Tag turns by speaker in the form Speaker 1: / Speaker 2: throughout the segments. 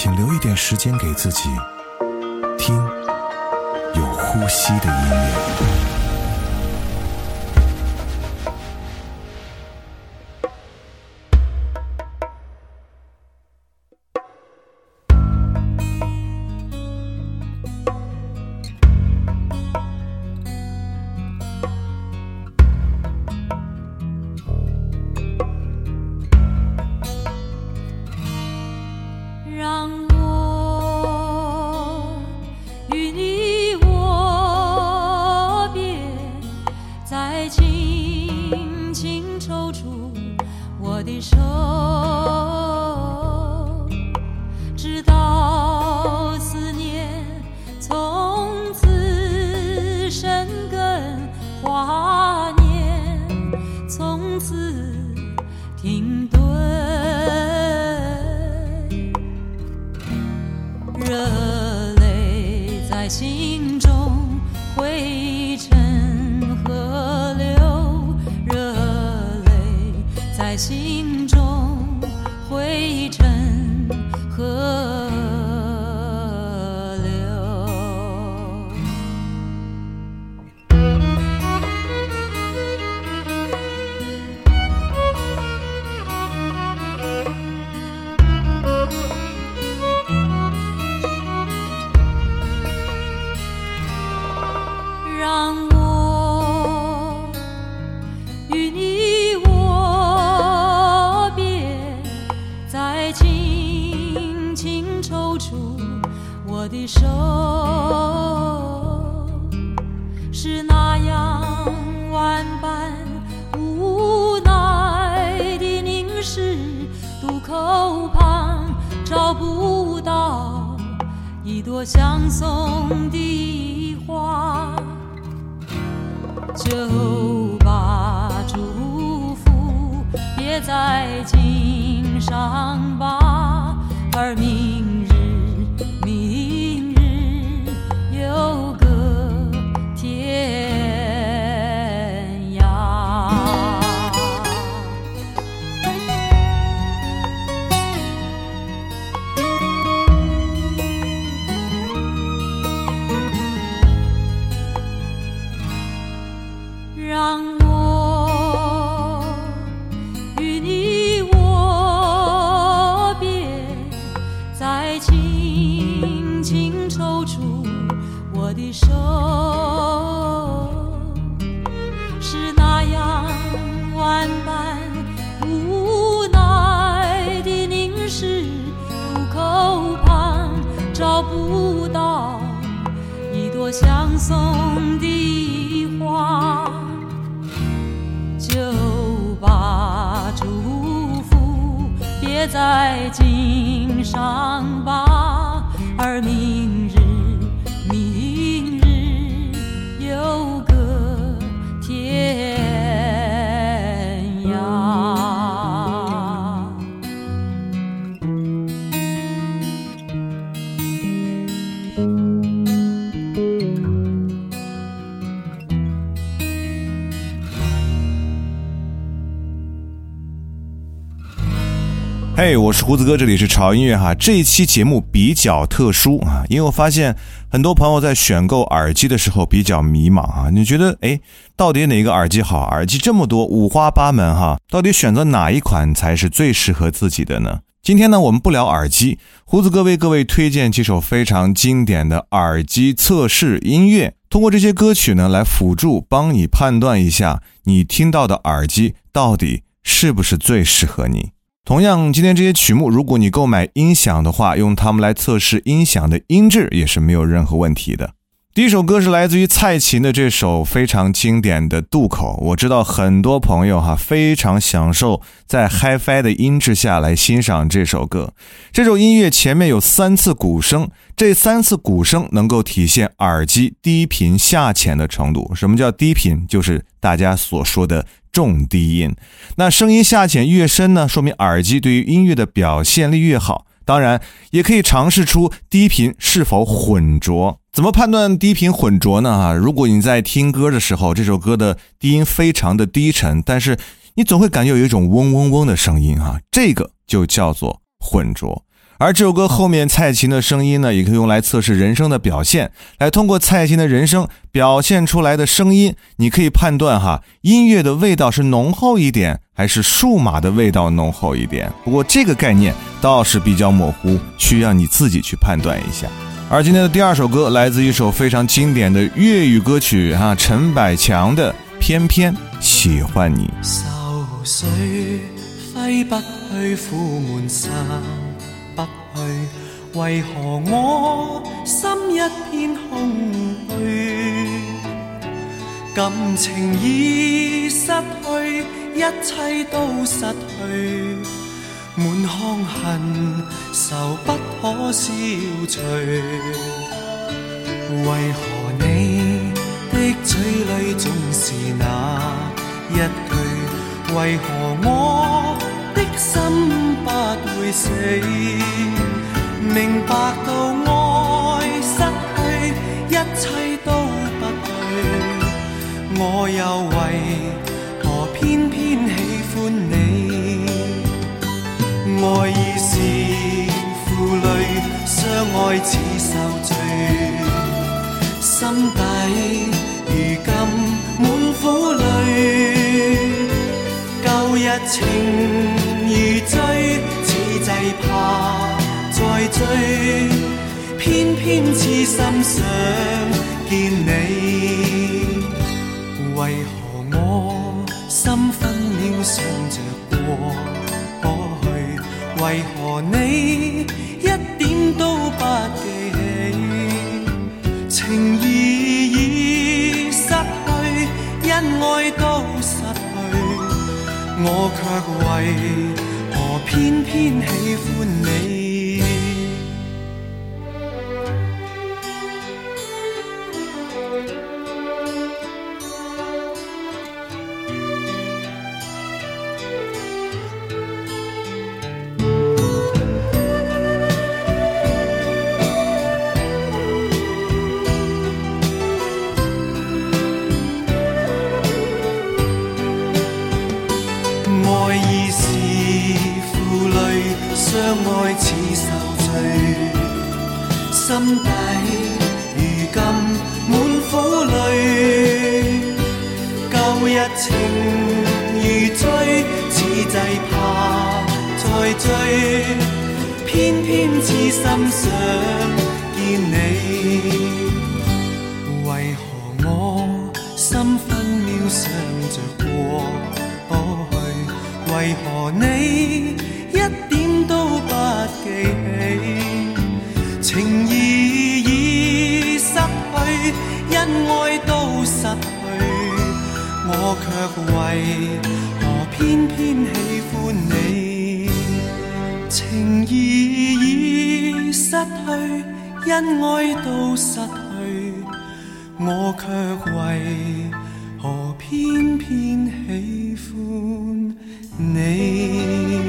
Speaker 1: 请留一点时间给自己，听有呼吸的音乐。
Speaker 2: 手，是那样万般无奈的凝视，渡口旁找不到一朵相送的花。就把祝福别在襟上吧，而明
Speaker 1: 哥，这里是潮音乐哈。这一期节目比较特殊啊，因为我发现很多朋友在选购耳机的时候比较迷茫啊。你觉得，哎，到底哪个耳机好？耳机这么多，五花八门哈，到底选择哪一款才是最适合自己的呢？今天呢，我们不聊耳机，胡子哥为各位推荐几首非常经典的耳机测试音乐，通过这些歌曲呢，来辅助帮你判断一下你听到的耳机到底是不是最适合你。同样，今天这些曲目，如果你购买音响的话，用它们来测试音响的音质也是没有任何问题的。第一首歌是来自于蔡琴的这首非常经典的《渡口》，我知道很多朋友哈非常享受在 HiFi 的音质下来欣赏这首歌。这首音乐前面有三次鼓声，这三次鼓声能够体现耳机低频下潜的程度。什么叫低频？就是大家所说的重低音。那声音下潜越深呢，说明耳机对于音乐的表现力越好。当然，也可以尝试出低频是否混浊。怎么判断低频混浊呢？啊，如果你在听歌的时候，这首歌的低音非常的低沉，但是你总会感觉有一种嗡嗡嗡的声音，哈，这个就叫做混浊。而这首歌后面蔡琴的声音呢，也可以用来测试人声的表现，来通过蔡琴的人声表现出来的声音，你可以判断哈，音乐的味道是浓厚一点，还是数码的味道浓厚一点。不过这个概念倒是比较模糊，需要你自己去判断一下。而今天的第二首歌来自一首非常经典的粤语歌曲哈，陈百强的《偏偏喜欢你》。
Speaker 3: 为何我心一片空虚？感情已失去，一切都失去，满腔恨愁不可消除。为何你的嘴里总是那一句？为何我的心不会死？明白到爱失去，一切都不对，我又为何偏偏喜欢你？爱已是负累，相爱似受罪，心底如今满苦泪，旧日情如醉，此际怕。再追，偏偏痴心想见你。为何我心分秒想着过去？为何你一点都不记起？情义已失去，恩爱都失去，我却为何偏偏喜欢你？情义已失去，恩爱都失去，我却为何偏偏喜欢你？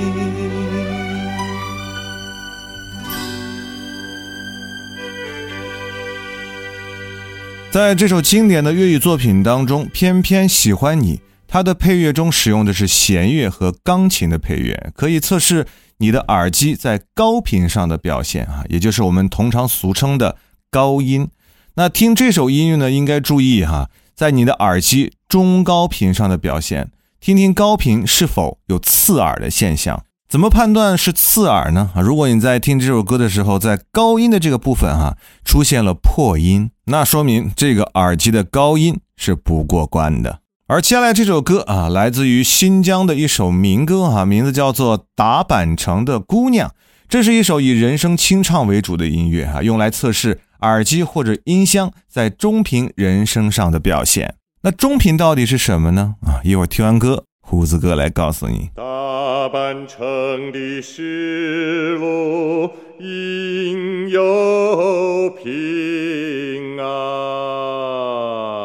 Speaker 1: 在这首经典的粤语作品当中，偏偏喜欢你。它的配乐中使用的是弦乐和钢琴的配乐，可以测试你的耳机在高频上的表现啊，也就是我们通常俗称的高音。那听这首音乐呢，应该注意哈，在你的耳机中高频上的表现，听听高频是否有刺耳的现象。怎么判断是刺耳呢？啊，如果你在听这首歌的时候，在高音的这个部分哈出现了破音，那说明这个耳机的高音是不过关的。而接下来这首歌啊，来自于新疆的一首民歌啊，名字叫做《打板城的姑娘》，这是一首以人声清唱为主的音乐啊，用来测试耳机或者音箱在中频人声上的表现。那中频到底是什么呢？啊，一会儿听完歌，胡子哥来告诉你。
Speaker 4: 大半城的石路应有平啊。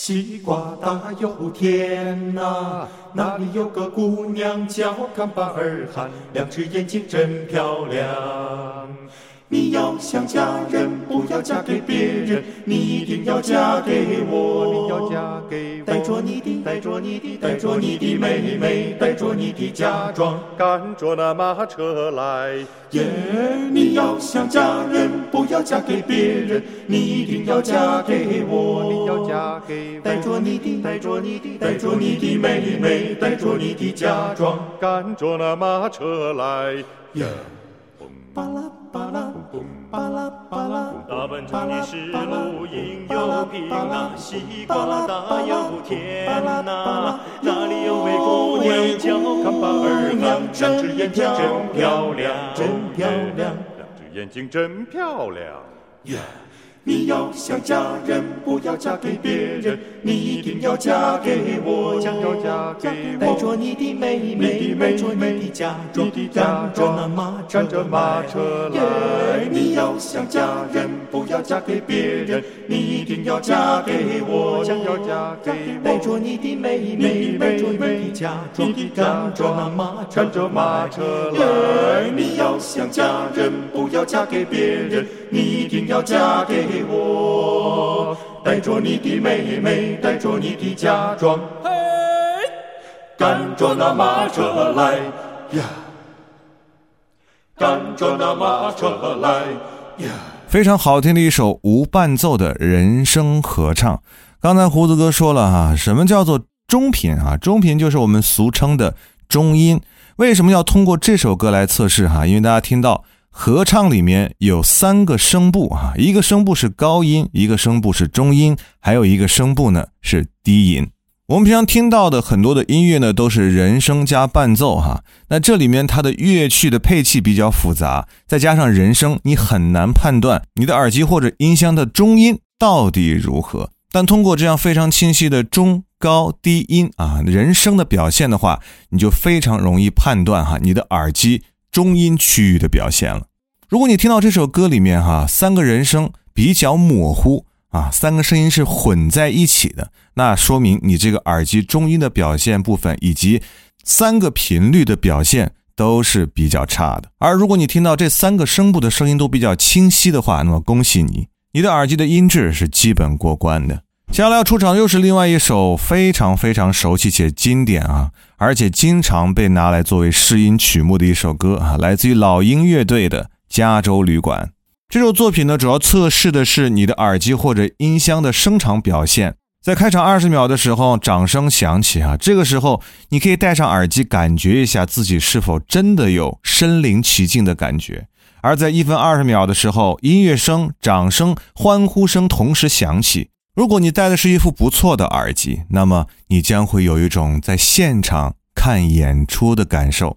Speaker 5: 西瓜大又甜呐、那里有个姑娘叫干巴尔汗，两只眼睛真漂亮。你要想嫁人，不要嫁给别人，你一定要嫁给我。
Speaker 4: 你要嫁给我
Speaker 5: 带着你的，带着你的，带着你的妹妹，带着你的嫁妆。
Speaker 4: 赶着那马车来，
Speaker 5: 耶！你要想嫁人，不要嫁给别人，你一定要嫁给我。
Speaker 4: 你要嫁给我
Speaker 5: 带着你的，带着你的，带着你的妹妹，带着你的嫁妆。
Speaker 4: 赶着那马车来。
Speaker 5: 呀，巴拉巴拉，巴拉巴拉，
Speaker 4: 大本城的是路应有平啊，西瓜大又甜呐、那里有位姑娘叫看巴尔汗，两只眼睛真漂亮，
Speaker 5: 真漂亮。
Speaker 4: 两只眼睛真漂亮。
Speaker 5: 呀！你要想嫁人，不要嫁给别人，你一定要嫁给我。
Speaker 4: 要嫁给我
Speaker 5: 带着你的妹妹，带着你的嫁妆，
Speaker 4: 嫁
Speaker 5: 赶着
Speaker 4: 妆
Speaker 5: 那马车
Speaker 4: 赶着马车来
Speaker 5: 耶！你要想嫁人，不要嫁给别人，你一定要嫁给我。
Speaker 4: 要嫁给我
Speaker 5: 带着你的妹妹，带着你的嫁妆，赶着那马车
Speaker 4: 赶着马车来
Speaker 5: 耶！你要想嫁人，不要嫁给别人，你一定要嫁给我。带着你的妹妹，带着你的嫁妆，嘿，赶着那马车来呀，赶着那马车来呀。
Speaker 1: 非常好听的一首无伴奏的人声合唱。刚才胡子哥说了哈，什么叫做中频啊？中频就是我们俗称的中音。为什么要通过这首歌来测试哈？因为大家听到合唱里面有三个声部啊，一个声部是高音，一个声部是中音，还有一个声部呢是低音。我们平常听到的很多的音乐呢，都是人声加伴奏哈。那这里面它的乐器的配器比较复杂，再加上人声，你很难判断你的耳机或者音箱的中音到底如何。但通过这样非常清晰的中高低音啊人声的表现的话，你就非常容易判断哈你的耳机中音区域的表现了。如果你听到这首歌里面哈三个人声比较模糊啊，三个声音是混在一起的，那说明你这个耳机中音的表现部分以及三个频率的表现都是比较差的。而如果你听到这三个声部的声音都比较清晰的话，那么恭喜你，你的耳机的音质是基本过关的。接下来要出场又是另外一首非常非常熟悉且经典啊，而且经常被拿来作为试音曲目的一首歌啊，来自于老鹰乐队的《加州旅馆》。这首作品呢，主要测试的是你的耳机或者音箱的声场表现。在开场二十秒的时候，掌声响起啊，这个时候你可以戴上耳机，感觉一下自己是否真的有身临其境的感觉。而在一分二十秒的时候，音乐声、掌声、欢呼声同时响起。如果你戴的是一副不错的耳机，那么你将会有一种在现场看演出的感受。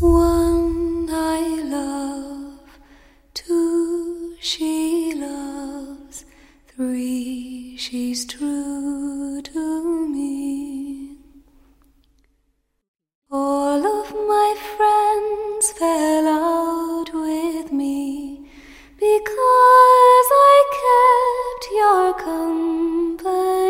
Speaker 6: One I love, two she loves, three she's true to me. All of my friends fell out with me because I kept your company.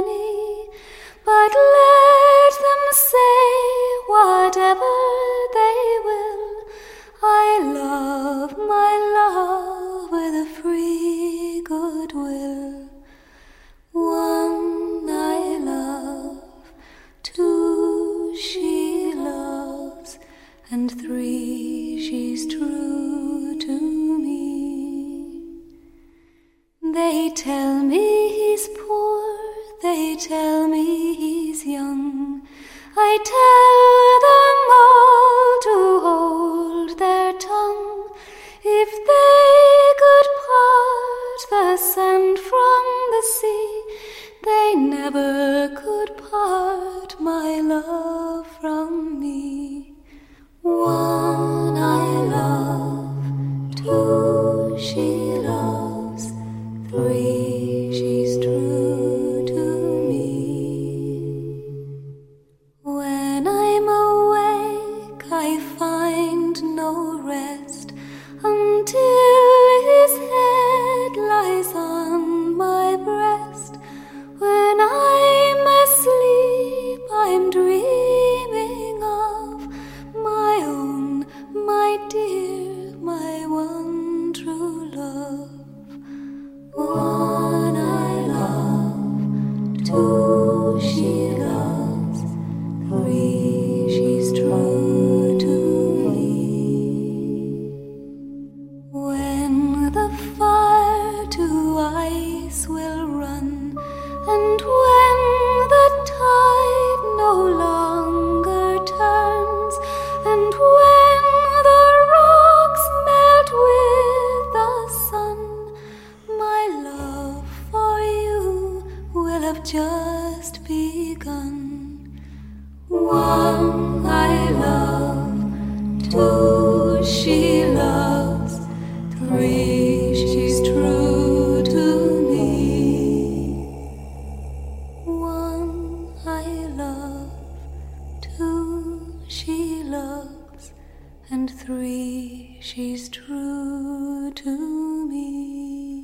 Speaker 6: Rest until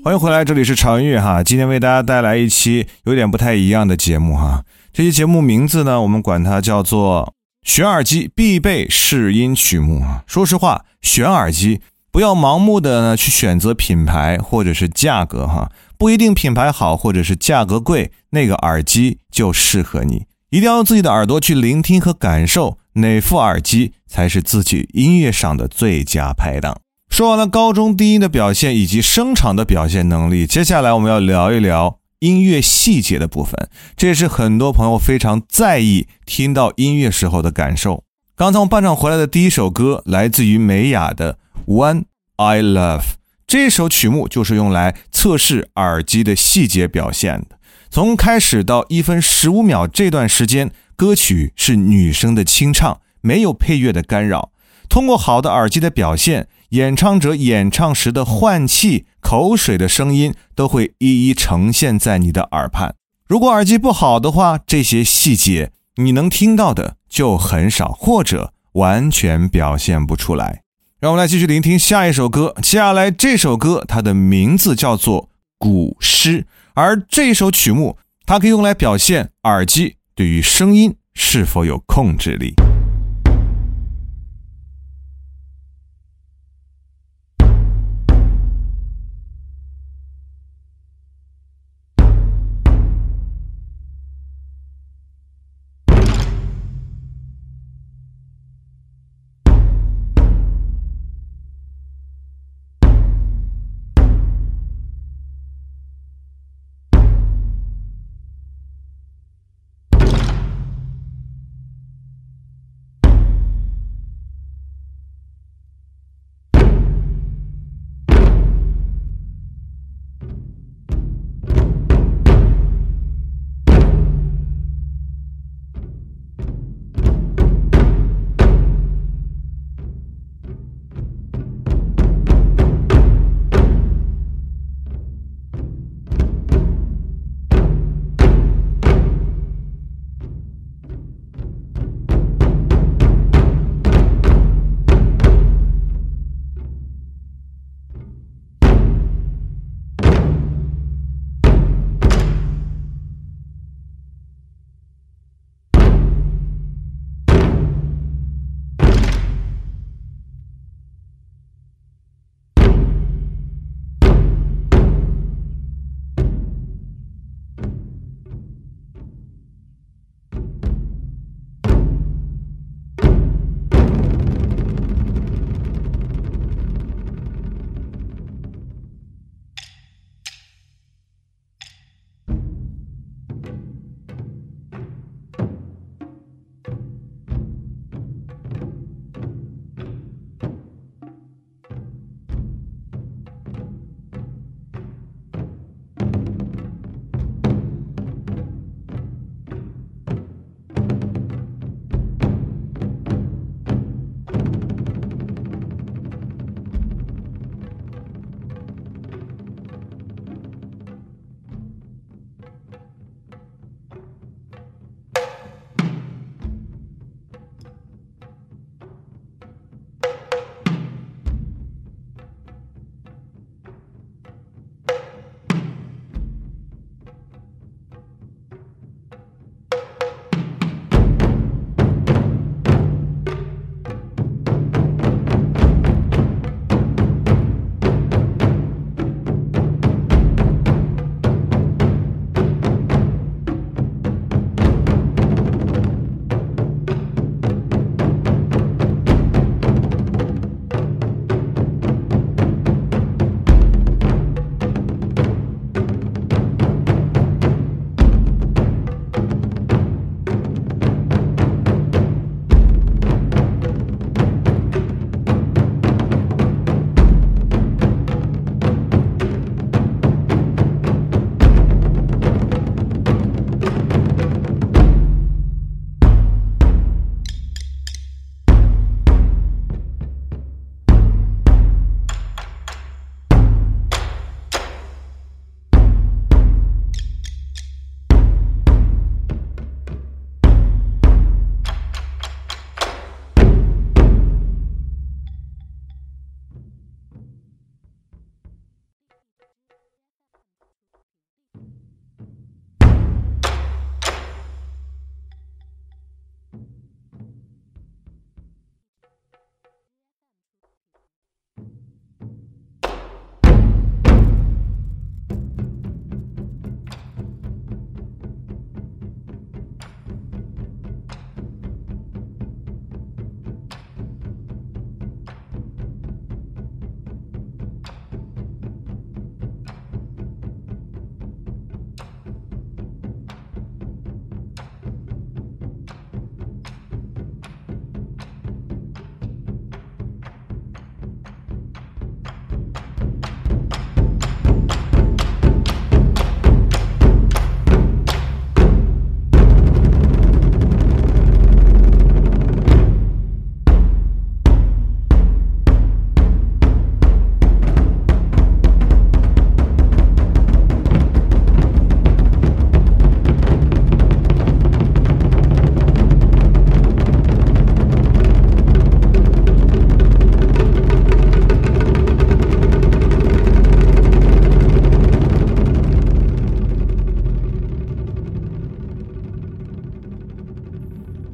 Speaker 1: 欢迎回来，这里是潮音乐哈。今天为大家带来一期有点不太一样的节目哈。这期节目名字呢，我们管它叫做选耳机必备试音曲目啊。说实话，选耳机不要盲目的呢去选择品牌或者是价格哈，不一定品牌好或者是价格贵，那个耳机就适合你。一定要用自己的耳朵去聆听和感受哪副耳机才是自己音乐上的最佳拍档。说完了高中低音的表现以及声场的表现能力，接下来我们要聊一聊音乐细节的部分，这也是很多朋友非常在意听到音乐时候的感受。刚从伴唱回来的第一首歌来自于美雅的《One I Love》，这首曲目就是用来测试耳机的细节表现的。从开始到一分十五秒这段时间，歌曲是女生的清唱，没有配乐的干扰。通过好的耳机的表现，演唱者演唱时的换气、口水的声音都会一一呈现在你的耳畔。如果耳机不好的话，这些细节你能听到的就很少，或者完全表现不出来。让我们来继续聆听下一首歌。接下来这首歌，它的名字叫做《古诗》。而这首曲目，它可以用来表现耳机对于声音是否有控制力。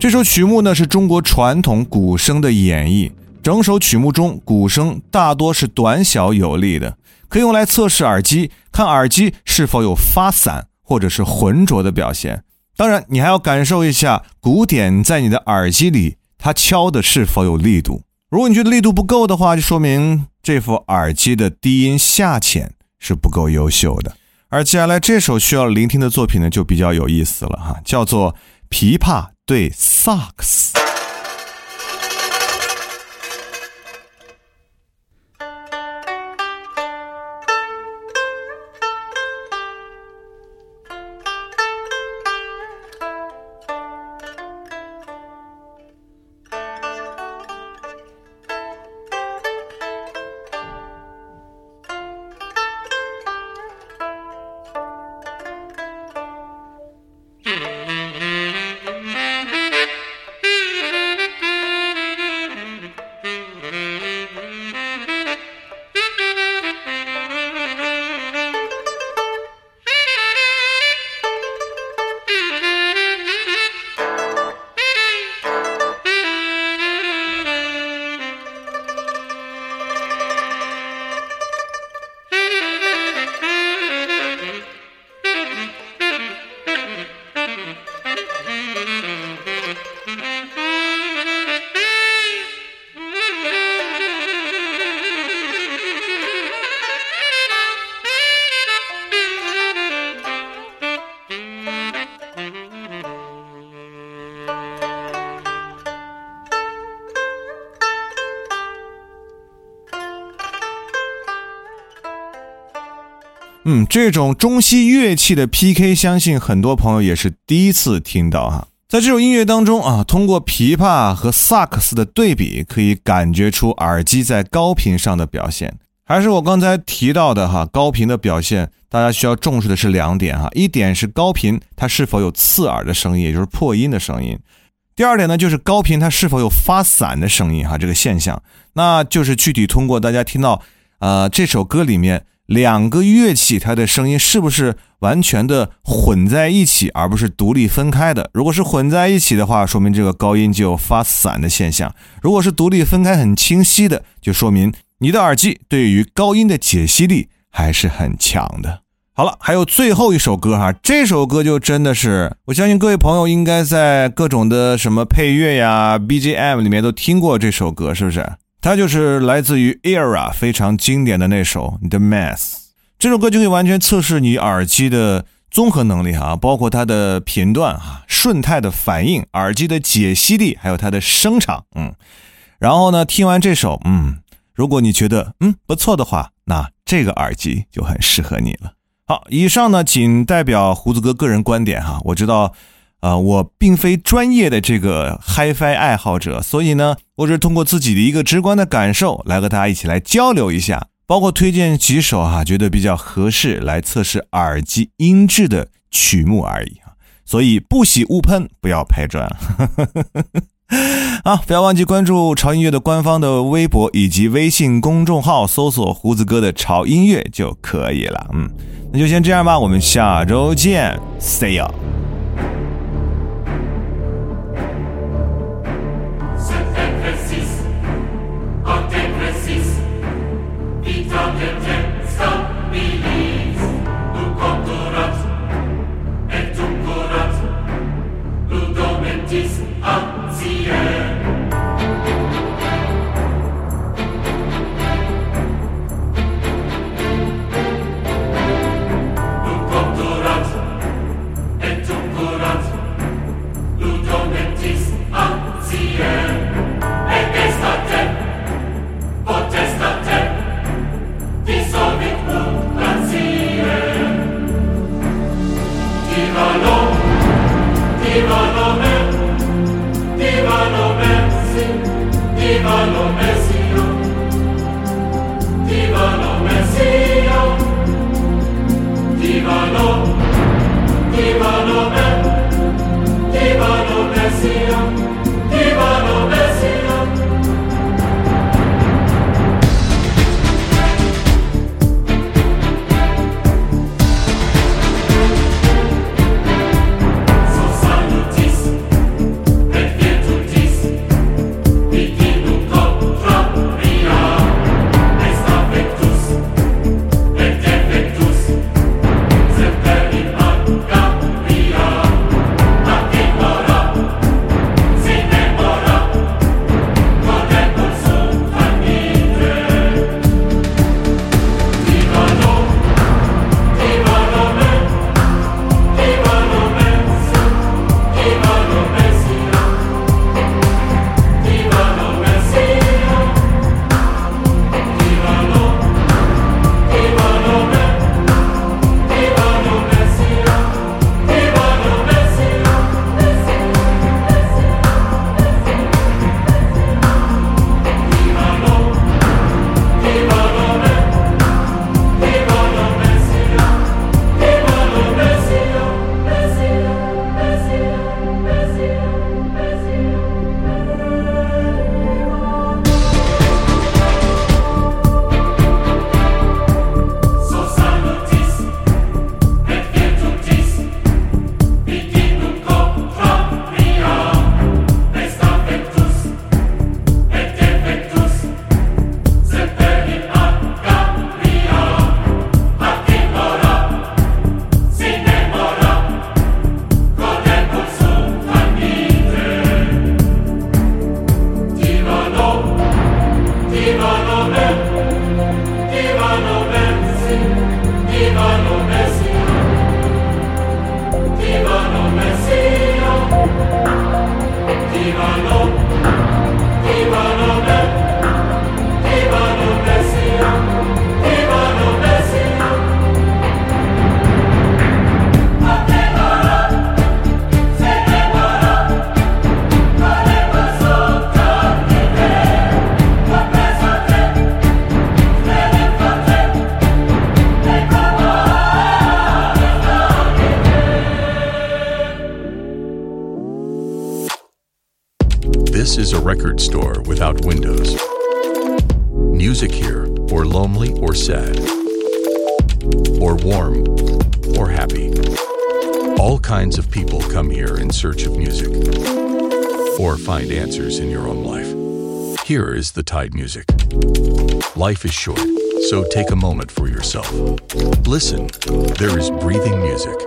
Speaker 1: 这首曲目呢是中国传统鼓声的演绎，整首曲目中鼓声大多是短小有力的，可以用来测试耳机，看耳机是否有发散或者是浑浊的表现。当然，你还要感受一下鼓点在你的耳机里，它敲的是否有力度。如果你觉得力度不够的话，就说明这副耳机的低音下潜是不够优秀的。而接下来这首需要聆听的作品呢，就比较有意思了哈，叫做《琵琶对萨克斯》。嗯，这种中西乐器的 PK，相信很多朋友也是第一次听到哈。在这首音乐当中啊，通过琵琶和萨克斯的对比，可以感觉出耳机在高频上的表现。还是我刚才提到的哈，高频的表现，大家需要重视的是两点哈。一点是高频它是否有刺耳的声音，也就是破音的声音；第二点呢，就是高频它是否有发散的声音哈，这个现象，那就是具体通过大家听到呃这首歌里面。两个乐器，它的声音是不是完全的混在一起，而不是独立分开的？如果是混在一起的话，说明这个高音就有发散的现象；如果是独立分开、很清晰的，就说明你的耳机对于高音的解析力还是很强的。好了，还有最后一首歌哈，这首歌就真的是，我相信各位朋友应该在各种的什么配乐呀、BGM 里面都听过这首歌，是不是？它就是来自于 Era 非常经典的那首 The Math，这首歌就可以完全测试你耳机的综合能力哈，包括它的频段哈、顺态的反应、耳机的解析力，还有它的声场，嗯。然后呢，听完这首，嗯，如果你觉得嗯不错的话，那这个耳机就很适合你了。好，以上呢仅代表胡子哥个人观点哈，我知道。啊，我并非专业的这个 HiFi 爱好者，所以呢，我只是通过自己的一个直观的感受来和大家一起来交流一下，包括推荐几首哈觉得比较合适来测试耳机音质的曲目而已啊。所以不喜勿喷，不要拍砖。啊，不要忘记关注潮音乐的官方的微博以及微信公众号，搜索胡子哥的潮音乐就可以了。嗯，那就先这样吧，我们下周见，See you。
Speaker 7: Divano, divano, divano, divano, search of music, or find answers in your own life. Here is the Tide Music. Life is short, so take a moment for yourself. Listen, there is breathing music